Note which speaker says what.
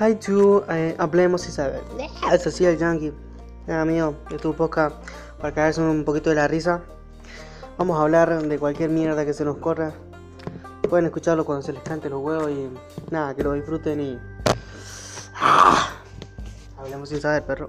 Speaker 1: Hi to eh, Hablemos Isabel. Es así el yankee. Nada mío, de tu poca para caerse un poquito de la risa. Vamos a hablar de cualquier mierda que se nos corra. Pueden escucharlo cuando se les cante los huevos y nada, que lo disfruten y. ¡Ah! Hablemos sin saber, perro.